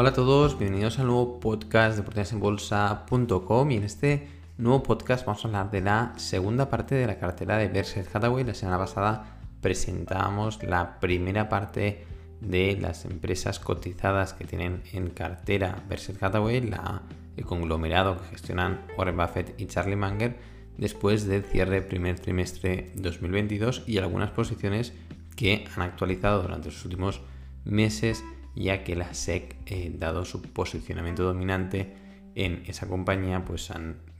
Hola a todos, bienvenidos al nuevo podcast de oportunidadesenbolsa.com y en este nuevo podcast vamos a hablar de la segunda parte de la cartera de Berkshire Hathaway. La semana pasada presentamos la primera parte de las empresas cotizadas que tienen en cartera Berkshire Hathaway, el conglomerado que gestionan Warren Buffett y Charlie Munger después del cierre primer trimestre 2022 y algunas posiciones que han actualizado durante los últimos meses ya que la SEC, eh, dado su posicionamiento dominante en esa compañía, pues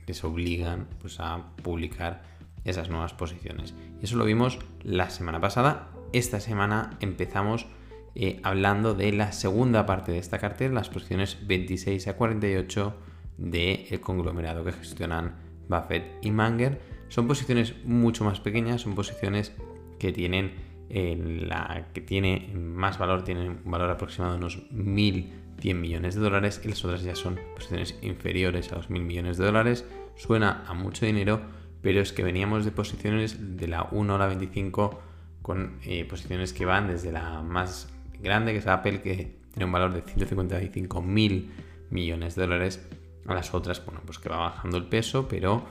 les obligan pues, a publicar esas nuevas posiciones. Y eso lo vimos la semana pasada. Esta semana empezamos eh, hablando de la segunda parte de esta cartera, las posiciones 26 a 48 del conglomerado que gestionan Buffett y Manger. Son posiciones mucho más pequeñas, son posiciones que tienen la que tiene más valor tiene un valor aproximado de unos 1.100 millones de dólares y las otras ya son posiciones inferiores a los 1.000 millones de dólares. Suena a mucho dinero, pero es que veníamos de posiciones de la 1 a la 25 con eh, posiciones que van desde la más grande, que es Apple, que tiene un valor de 155.000 millones de dólares, a las otras, bueno, pues que va bajando el peso, pero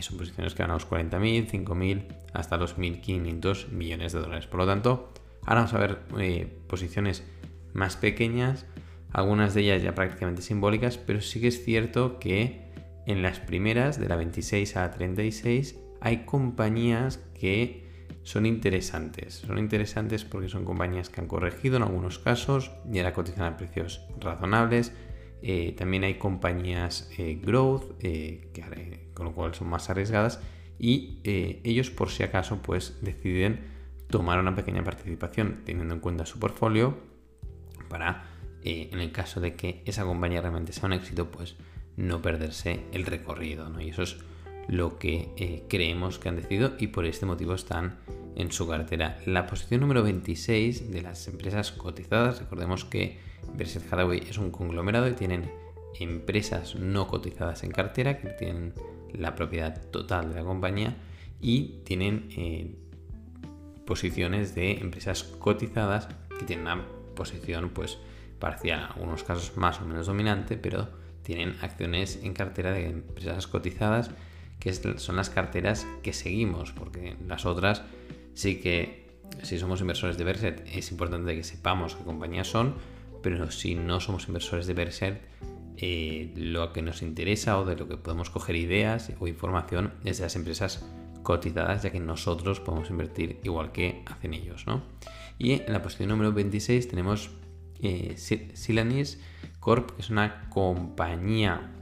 son posiciones que van a los 40.000, 5.000 hasta los 1.500 millones de dólares. Por lo tanto, ahora vamos a ver eh, posiciones más pequeñas, algunas de ellas ya prácticamente simbólicas, pero sí que es cierto que en las primeras, de la 26 a la 36, hay compañías que son interesantes. Son interesantes porque son compañías que han corregido en algunos casos y ahora cotizan a precios razonables. Eh, también hay compañías growth que con lo cual son más arriesgadas y eh, ellos por si acaso pues deciden tomar una pequeña participación teniendo en cuenta su portfolio para eh, en el caso de que esa compañía realmente sea un éxito pues no perderse el recorrido ¿no? y eso es lo que eh, creemos que han decidido y por este motivo están en su cartera. La posición número 26 de las empresas cotizadas, recordemos que Berkshire Hathaway es un conglomerado y tienen empresas no cotizadas en cartera que tienen la propiedad total de la compañía y tienen eh, posiciones de empresas cotizadas que tienen una posición pues parcial, en algunos casos más o menos dominante, pero tienen acciones en cartera de empresas cotizadas que son las carteras que seguimos, porque las otras sí que si somos inversores de Berset es importante que sepamos qué compañías son, pero si no somos inversores de Berset eh, lo que nos interesa o de lo que podemos coger ideas o información es de las empresas cotizadas, ya que nosotros podemos invertir igual que hacen ellos. Y en la posición número 26 tenemos eh, Silanis Corp, que es una compañía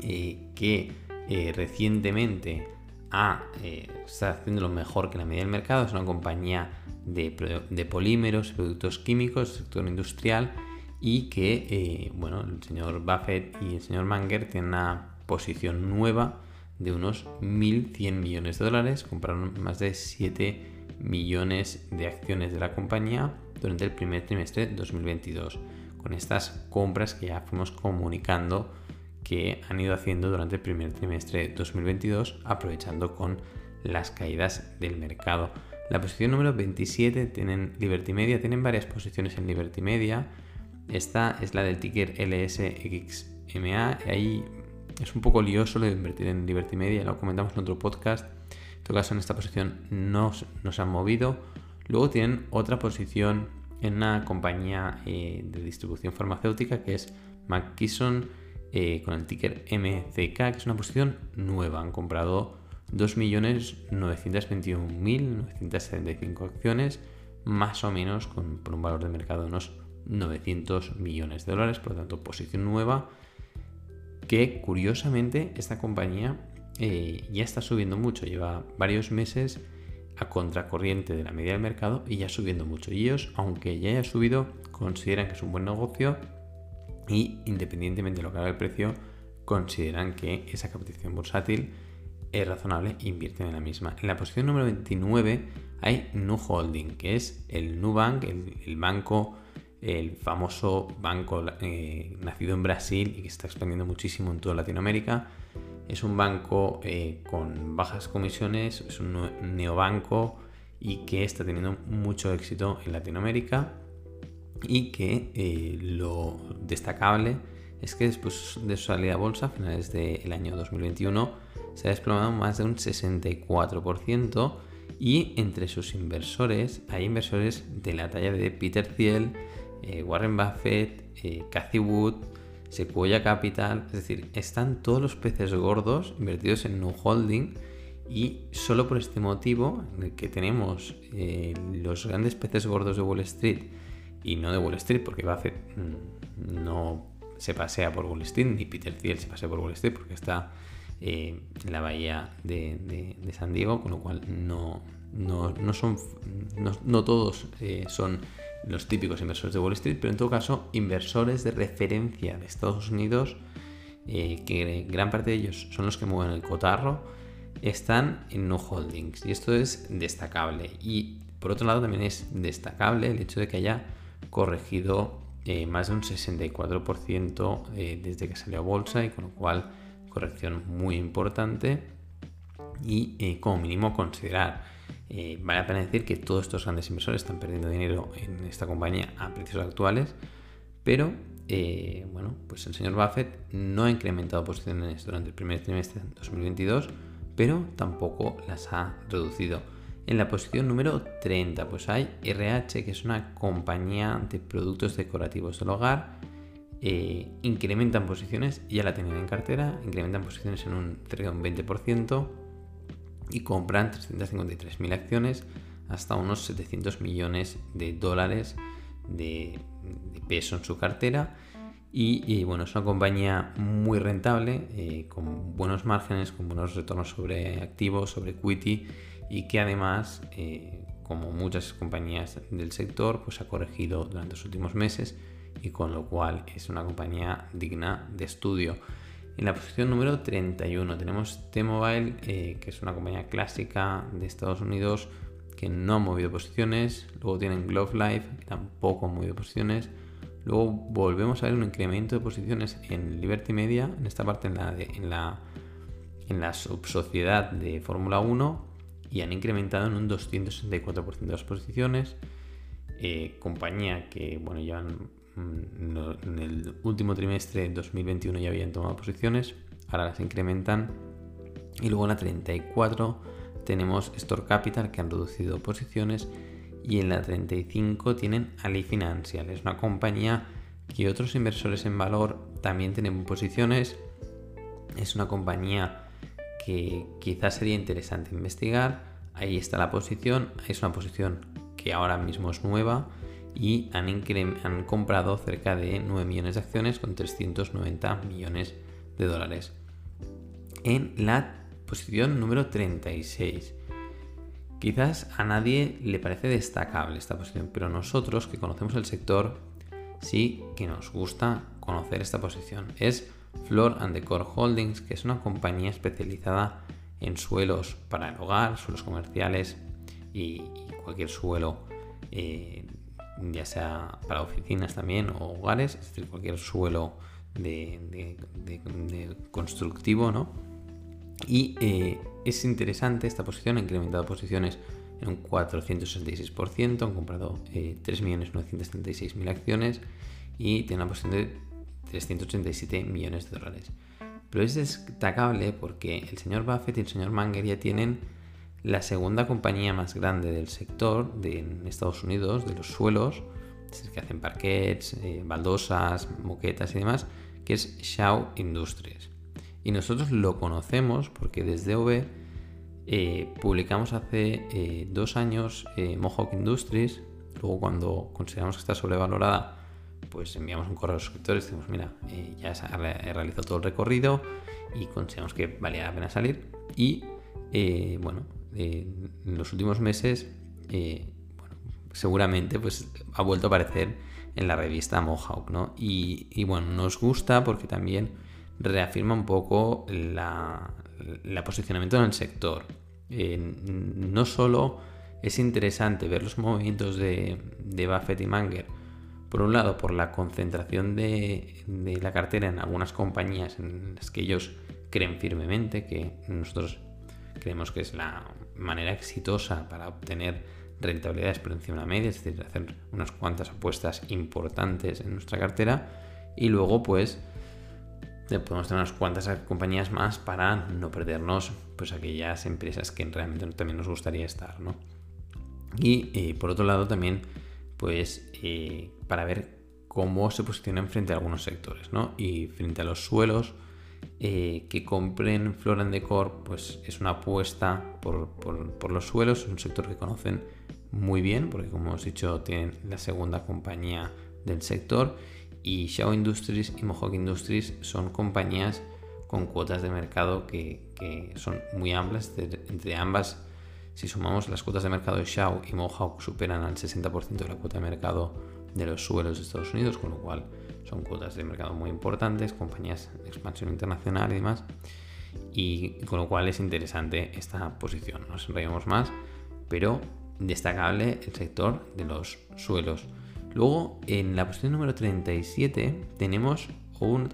eh, que recientemente ha, está haciendo lo mejor que la media del mercado. Es una compañía de, de polímeros, productos químicos, sector industrial y que, eh, bueno, el señor Buffett y el señor Manger tienen una posición nueva de unos 1.100 millones de dólares, compraron más de 7 millones de acciones de la compañía durante el primer trimestre de 2022, con estas compras que ya fuimos comunicando que han ido haciendo durante el primer trimestre de 2022, aprovechando con las caídas del mercado. La posición número 27 tienen Liberty Media, tienen varias posiciones en Liberty Media, esta es la del ticker LSXMA. Ahí es un poco lioso lo de invertir en Liberty Media, lo comentamos en otro podcast. En todo caso, en esta posición no, se han movido. Luego tienen otra posición en una compañía eh, de distribución farmacéutica que es McKesson eh, con el ticker MCK, que es una posición nueva. Han comprado 2.921.975 acciones, más o menos con, por un valor de mercado de unos 900 millones de dólares, por lo tanto posición nueva que curiosamente esta compañía eh, ya está subiendo mucho, lleva varios meses a contracorriente de la media del mercado y ya subiendo mucho. Y ellos, aunque ya haya subido, consideran que es un buen negocio y independientemente de lo que haga el precio, consideran que esa capitalización bursátil es razonable e invierten en la misma. En la posición número 29 hay Nu Holding, que es el Nubank, el, el banco el famoso banco eh, nacido en Brasil y que está expandiendo muchísimo en toda Latinoamérica. Es un banco eh, con bajas comisiones, es un neobanco y que está teniendo mucho éxito en Latinoamérica. Y que eh, lo destacable es que después de su salida a bolsa a finales del año 2021 se ha desplomado más de un 64% y entre sus inversores hay inversores de la talla de Peter Thiel, eh, Warren Buffett, eh, Cathy Wood, Sequoia Capital, es decir, están todos los peces gordos invertidos en New Holding y solo por este motivo que tenemos los grandes peces gordos de Wall Street y no de Wall Street porque Buffett mm, no se pasea por Wall Street ni Peter Thiel se pasea por Wall Street porque está en la bahía de, San Diego con lo cual no, no, son no, todos son los típicos inversores de Wall Street, pero en todo caso inversores de referencia de Estados Unidos, eh, que gran parte de ellos son los que mueven el cotarro, están en no holdings. Y esto es destacable. Y por otro lado también es destacable el hecho de que haya corregido eh, más de un 64% eh, desde que salió a bolsa y con lo cual corrección muy importante y como mínimo considerar eh, vale la pena decir que todos estos grandes inversores están perdiendo dinero en esta compañía a precios actuales, pero eh, bueno, pues el señor Buffett no ha incrementado posiciones durante el primer trimestre de 2022, pero tampoco las ha reducido. En la posición número 30, pues hay RH, que es una compañía de productos decorativos del hogar. Eh, incrementan posiciones, ya la tenían en cartera, incrementan posiciones en un, un 20% y compran 353.000 acciones hasta unos 700 millones de dólares de, peso en su cartera. Y, bueno, es una compañía muy rentable, eh, con buenos márgenes, con buenos retornos sobre activos, sobre equity y que además, eh, como muchas compañías del sector, pues ha corregido durante los últimos meses y con lo cual es una compañía digna de estudio. En la posición número 31 tenemos T-Mobile, eh, que es una compañía clásica de Estados Unidos que no ha movido posiciones. Luego tienen Glove Life, que tampoco ha movido posiciones. Luego volvemos a ver un incremento de posiciones en Liberty Media, en esta parte en la, en la, en la subsociedad de Fórmula 1, y han incrementado en un 264% de las posiciones. Eh, compañía que bueno, llevan Mm, en el último trimestre de 2021 ya habían tomado posiciones, ahora las incrementan. Y luego en la 34 tenemos Store Capital que han reducido posiciones y en la 35 tienen Ali Financial, es una compañía que otros inversores en valor también tienen posiciones. Es una compañía que quizás sería interesante investigar. Ahí está la posición, es una posición que ahora mismo es nueva y han, han comprado cerca de 9 millones de acciones con 390 millones de dólares. En la posición número 36. Quizás a nadie le parece destacable esta posición, pero nosotros que conocemos el sector sí que nos gusta conocer esta posición. Es Floor and Decor Holdings, que es una compañía especializada en suelos para el hogar, suelos comerciales y, cualquier suelo eh, ya sea para oficinas también o hogares, es decir, cualquier suelo de, constructivo, ¿no? Y eh, es interesante esta posición, ha incrementado posiciones en un 466%, han comprado eh, 3.936.000 acciones y tiene una posición de 387 millones de dólares. Pero es destacable porque el señor Buffett y el señor Manger ya tienen la segunda compañía más grande del sector de, en Estados Unidos de los suelos, es que hacen parquets, eh, baldosas, moquetas y demás, que es Shaw Industries. Y nosotros lo conocemos porque desde OV eh, publicamos hace eh, dos años Mohawk Industries. Luego, cuando consideramos que está sobrevalorada, pues enviamos un correo a los suscriptores decimos: Mira, ya he realizado todo el recorrido y consideramos que valía la pena salir. Y bueno, en los últimos meses, eh, seguramente pues, ha vuelto a aparecer en la revista Mohawk, ¿no? Y, bueno, nos gusta porque también reafirma un poco la, posicionamiento en el sector. Eh, no solo es interesante ver los movimientos de, Buffett y Manger, por un lado por la concentración de, la cartera en algunas compañías en las que ellos creen firmemente, que nosotros creemos que es la manera exitosa para obtener rentabilidades por encima de la media, es decir, hacer unas cuantas apuestas importantes en nuestra cartera y luego pues podemos tener unas cuantas compañías más para no perdernos pues aquellas empresas que realmente también nos gustaría estar, ¿no? Y eh, por otro lado también pues eh, para ver cómo se posicionan frente a algunos sectores, ¿no? Y frente a los suelos, eh, que compren Flora Decor, pues es una apuesta por, los suelos, es un sector que conocen muy bien, porque como hemos dicho, tienen la segunda compañía del sector y Xiao Industries y Mohawk Industries son compañías con cuotas de mercado que, son muy amplias. Entre, ambas, si sumamos las cuotas de mercado de Xiao y Mohawk, superan al 60% de la cuota de mercado de los suelos de Estados Unidos, con lo cual son cuotas de mercado muy importantes, compañías de expansión internacional y demás. Y con lo cual es interesante esta posición. Nos enrollamos más, pero destacable el sector de los suelos. Luego, en la posición número 37 tenemos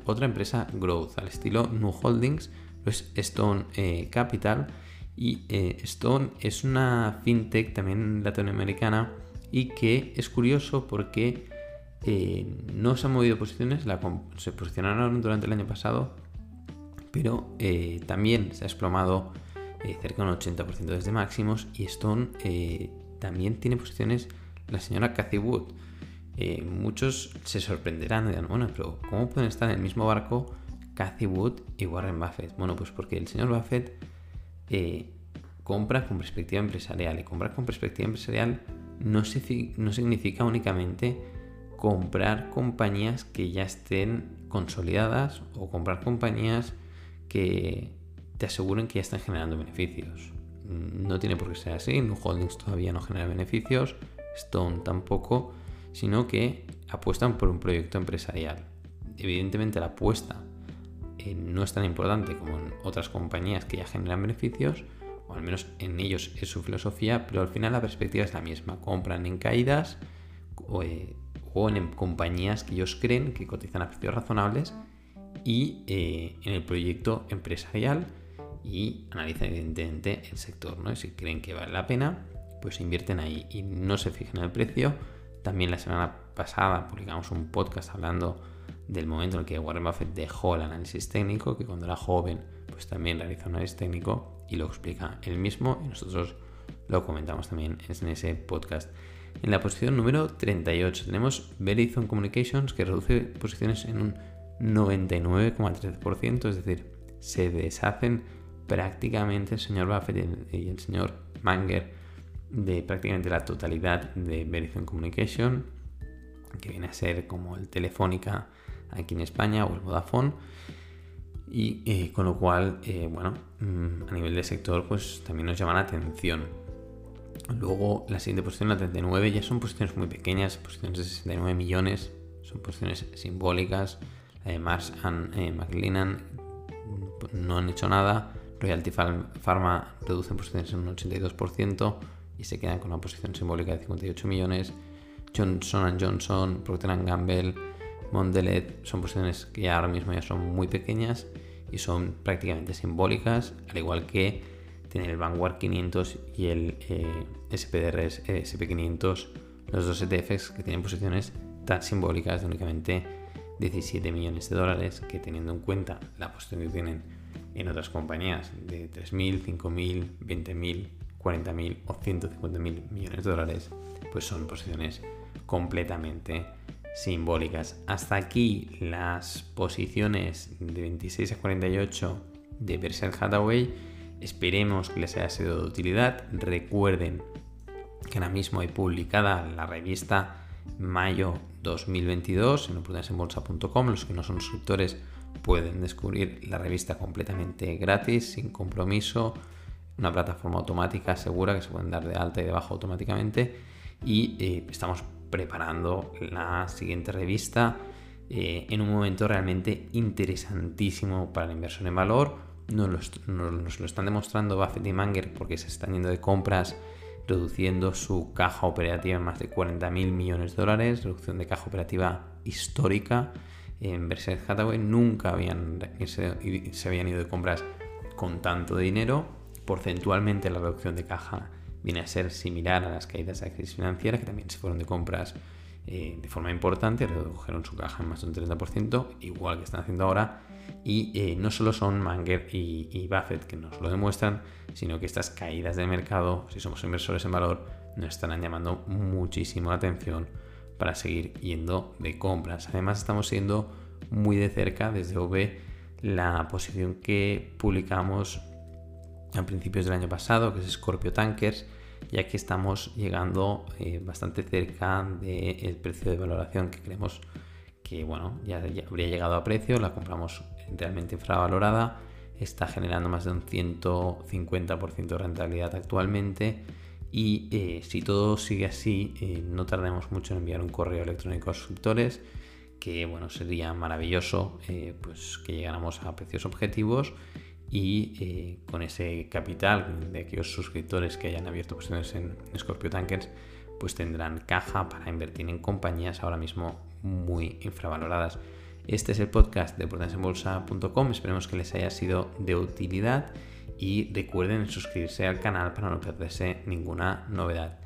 otra empresa growth al estilo New Holdings, es Stone eh, Capital. Y eh, Stone es una fintech también latinoamericana y que es curioso porque eh, no se han movido posiciones, se posicionaron durante el año pasado, pero también se ha explomado cerca de un 80% desde máximos y Stone también tiene posiciones la señora Cathy Wood. Eh, muchos se sorprenderán y dirán, bueno, pero ¿cómo pueden estar en el mismo barco Cathy Wood y Warren Buffett? Bueno, pues porque el señor Buffett eh, compra con perspectiva empresarial y comprar con perspectiva empresarial no, significa únicamente comprar compañías que ya estén consolidadas o comprar compañías que te aseguren que ya están generando beneficios. No tiene por qué ser así, New Holdings todavía no genera beneficios, Stone tampoco, sino que apuestan por un proyecto empresarial. Evidentemente la apuesta eh, no es tan importante como en otras compañías que ya generan beneficios, o al menos en ellos es su filosofía, pero al final la perspectiva es la misma. Compran en caídas o, eh, en compañías que ellos creen que cotizan a precios razonables y eh, en el proyecto empresarial y analizan evidentemente el sector. ¿no? si creen que vale la pena, pues invierten ahí y no se fijan en el precio también la semana pasada publicamos un podcast hablando del momento en el que Warren Buffett dejó el análisis técnico, que cuando era joven pues también realizó un análisis técnico y lo explica él mismo y nosotros lo comentamos también en ese podcast. En la posición número 38 tenemos Verizon Communications que reduce posiciones en un 99,13%, es decir, se deshacen prácticamente el señor Buffett y el señor Manger de prácticamente la totalidad de Verizon Communication, que viene a ser como el Telefónica aquí en España o el Vodafone. Y eh, con lo cual, eh, bueno, mm, a nivel de sector, pues también nos llama la atención. Luego, la siguiente posición, la 39, ya son posiciones muy pequeñas, posiciones de 69 millones, son posiciones simbólicas. Además, han, eh, McLennan no han hecho nada. Royalty Pharma reducen posiciones en un 82% y se quedan con una posición simbólica de 58 millones. Johnson Johnson, Procter Gamble, Mondelez son posiciones que ya ahora mismo ya son muy pequeñas y son prácticamente simbólicas, al igual que tienen el Vanguard 500 y el eh, SPDR SP500, los dos ETFs que tienen posiciones tan simbólicas de únicamente 17 millones de dólares, que teniendo en cuenta la posición que tienen en otras compañías de 3.000, 5.000, 20.000 40.000 o 150.000 millones de dólares, pues son posiciones completamente simbólicas. Hasta aquí las posiciones de 26 a 48 de Berkshire Hathaway. Esperemos que les haya sido de utilidad. Recuerden que ahora mismo hay publicada la revista Mayo 2022 en opportunidadesenbolsa.com. Los que no son suscriptores pueden descubrir la revista completamente gratis, sin compromiso una plataforma automática segura que se pueden dar de alta y de baja automáticamente y eh, estamos preparando la siguiente revista eh, en un momento realmente interesantísimo para la inversión en valor. Nos lo, están demostrando Buffett y Manger porque se están yendo de compras reduciendo su caja operativa en más de 40 mil millones de dólares, reducción de caja operativa histórica. En Berkshire Hathaway nunca habían, se habían ido de compras con tanto dinero porcentualmente la reducción de caja viene a ser similar a las caídas de la crisis financiera, que también se fueron de compras eh, de forma importante, redujeron su caja en más de un 30%, igual que están haciendo ahora. Y eh, no solo son Manger y, Buffett que nos lo demuestran, sino que estas caídas de mercado, si somos inversores en valor, nos estarán llamando muchísimo la atención para seguir yendo de compras. Además, estamos siendo muy de cerca desde OV la posición que publicamos a principios del año pasado, que es Scorpio Tankers, ya que estamos llegando eh, bastante cerca del precio de valoración que creemos que bueno, ya, habría llegado a precio, la compramos realmente infravalorada, está generando más de un 150% de rentabilidad actualmente y eh, si todo sigue así, eh, no tardemos mucho en enviar un correo electrónico a suscriptores, que bueno, sería maravilloso pues que llegáramos a precios objetivos y eh, con ese capital de aquellos suscriptores que hayan abierto posiciones en Scorpio Tankers, pues tendrán caja para invertir en compañías ahora mismo muy infravaloradas. Este es el podcast de portasenbolsa.com, esperemos que les haya sido de utilidad y recuerden suscribirse al canal para no perderse ninguna novedad.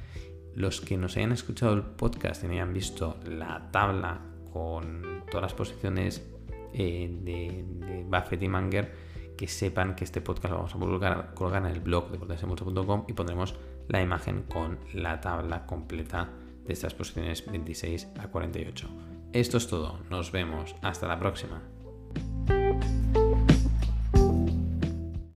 Los que nos hayan escuchado el podcast y no hayan visto la tabla con todas las posiciones eh, de, de Buffett y Manger, que sepan que este podcast lo vamos a colgar, colgar en el blog de portasemucho.com y pondremos la imagen con la tabla completa de estas posiciones 26 a 48. Esto es todo, nos vemos, hasta la próxima.